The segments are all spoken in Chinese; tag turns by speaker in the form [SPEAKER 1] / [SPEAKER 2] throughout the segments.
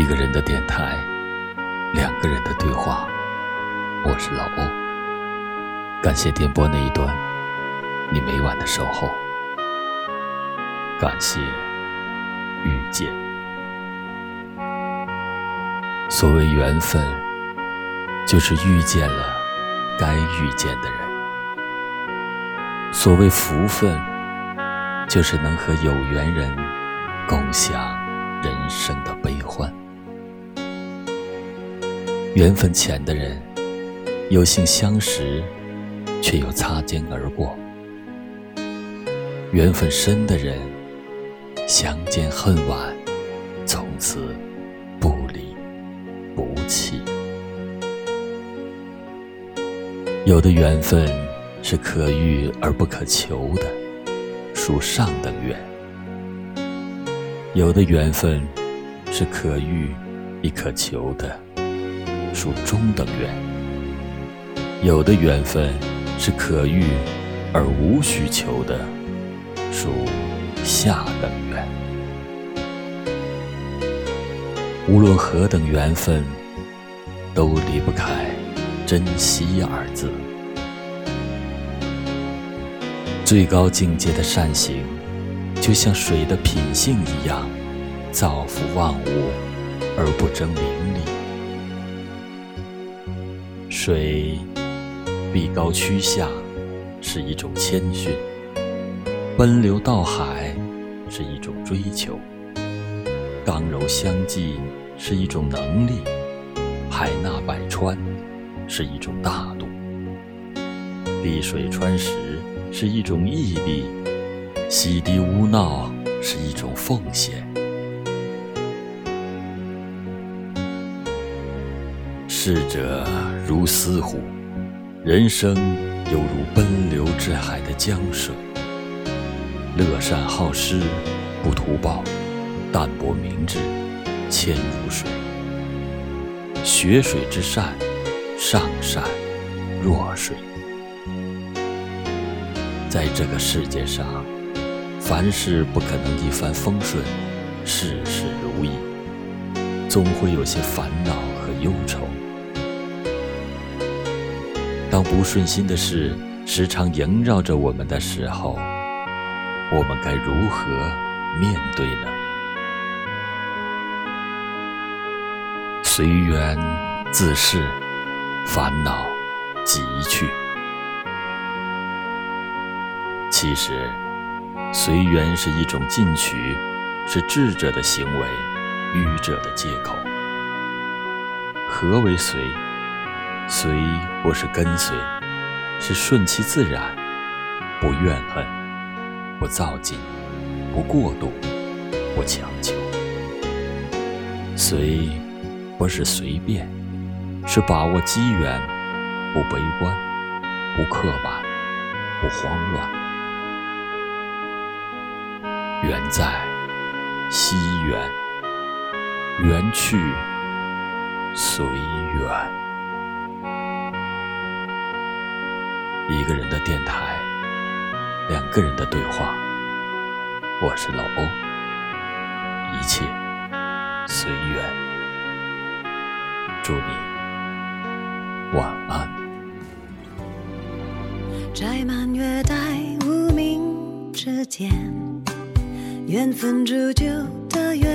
[SPEAKER 1] 一个人的电台，两个人的对话。我是老欧，感谢电波那一端你每晚的守候，感谢遇见。所谓缘分，就是遇见了该遇见的人；所谓福分，就是能和有缘人共享人生的悲欢。缘分浅的人，有幸相识，却又擦肩而过；缘分深的人，相见恨晚，从此不离不弃。有的缘分是可遇而不可求的，属上等缘；有的缘分是可遇亦可求的。属中等缘，有的缘分是可遇而无需求的，属下等缘。无论何等缘分，都离不开珍惜二字。最高境界的善行，就像水的品性一样，造福万物而不争名利。水必高趋下是一种谦逊，奔流到海是一种追求，刚柔相济是一种能力，海纳百川是一种大度，滴水穿石是一种毅力，洗涤污闹是一种奉献。逝者如斯乎，人生犹如奔流至海的江水。乐善好施，不图报，淡泊明志，谦如水。学水之善，上善若水。在这个世界上，凡事不可能一帆风顺，事事如意，总会有些烦恼和忧愁。当不顺心的事时常萦绕着我们的时候，我们该如何面对呢？随缘自适，烦恼即去。其实，随缘是一种进取，是智者的行为，愚者的借口。何为随？随或是跟随，是顺其自然，不怨恨，不造进，不过度，不强求。随不是随便，是把握机缘，不悲观，不刻板，不慌乱。缘在，惜缘；缘去，随缘。一个人的电台，两个人的对话。我是老欧，一切随缘。祝你晚安。
[SPEAKER 2] 摘满月待无名指尖，缘分铸就的缘，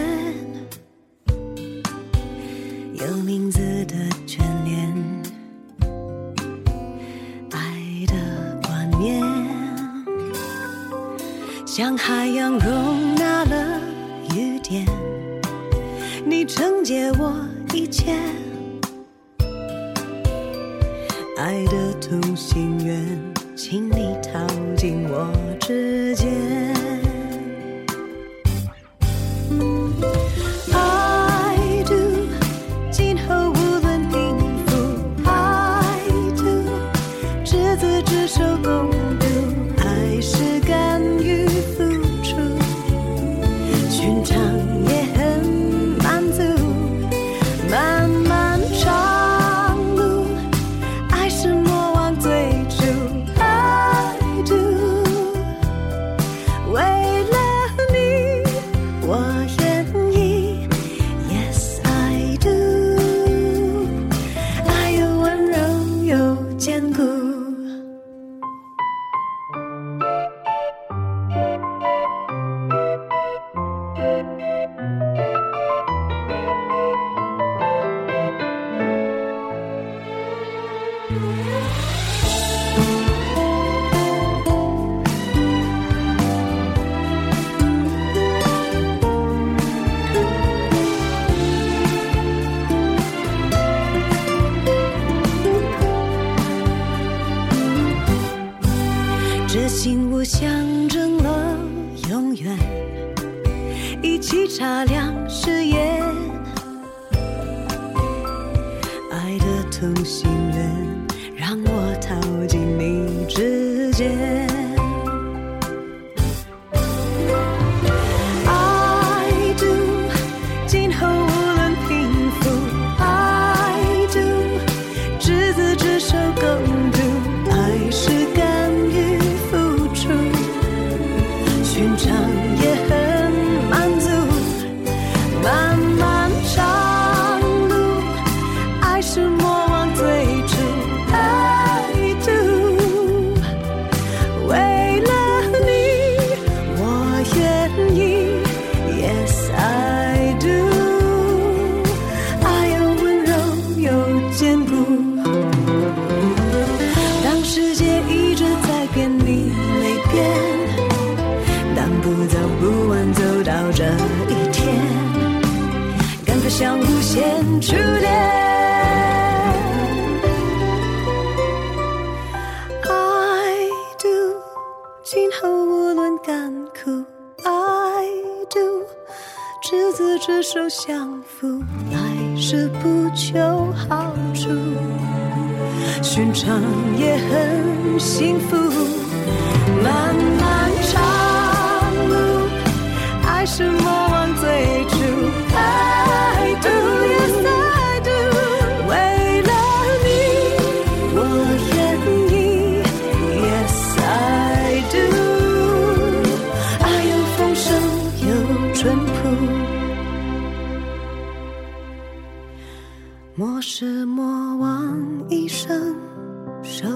[SPEAKER 2] 有名字将海洋容纳了雨点，你承接我一切。爱的同心圆，请你靠近我指尖。I do，今后无论贫富，I do，执子之手，共。这信物象征了永远一起擦亮让我逃进你指尖。I do，今后无论贫富。I do，执子之手共度。爱是。初恋。I do，今后无论甘苦，I do，执子之手相扶，来世不求好处，寻常也很幸福。漫漫长路，爱是梦。一生守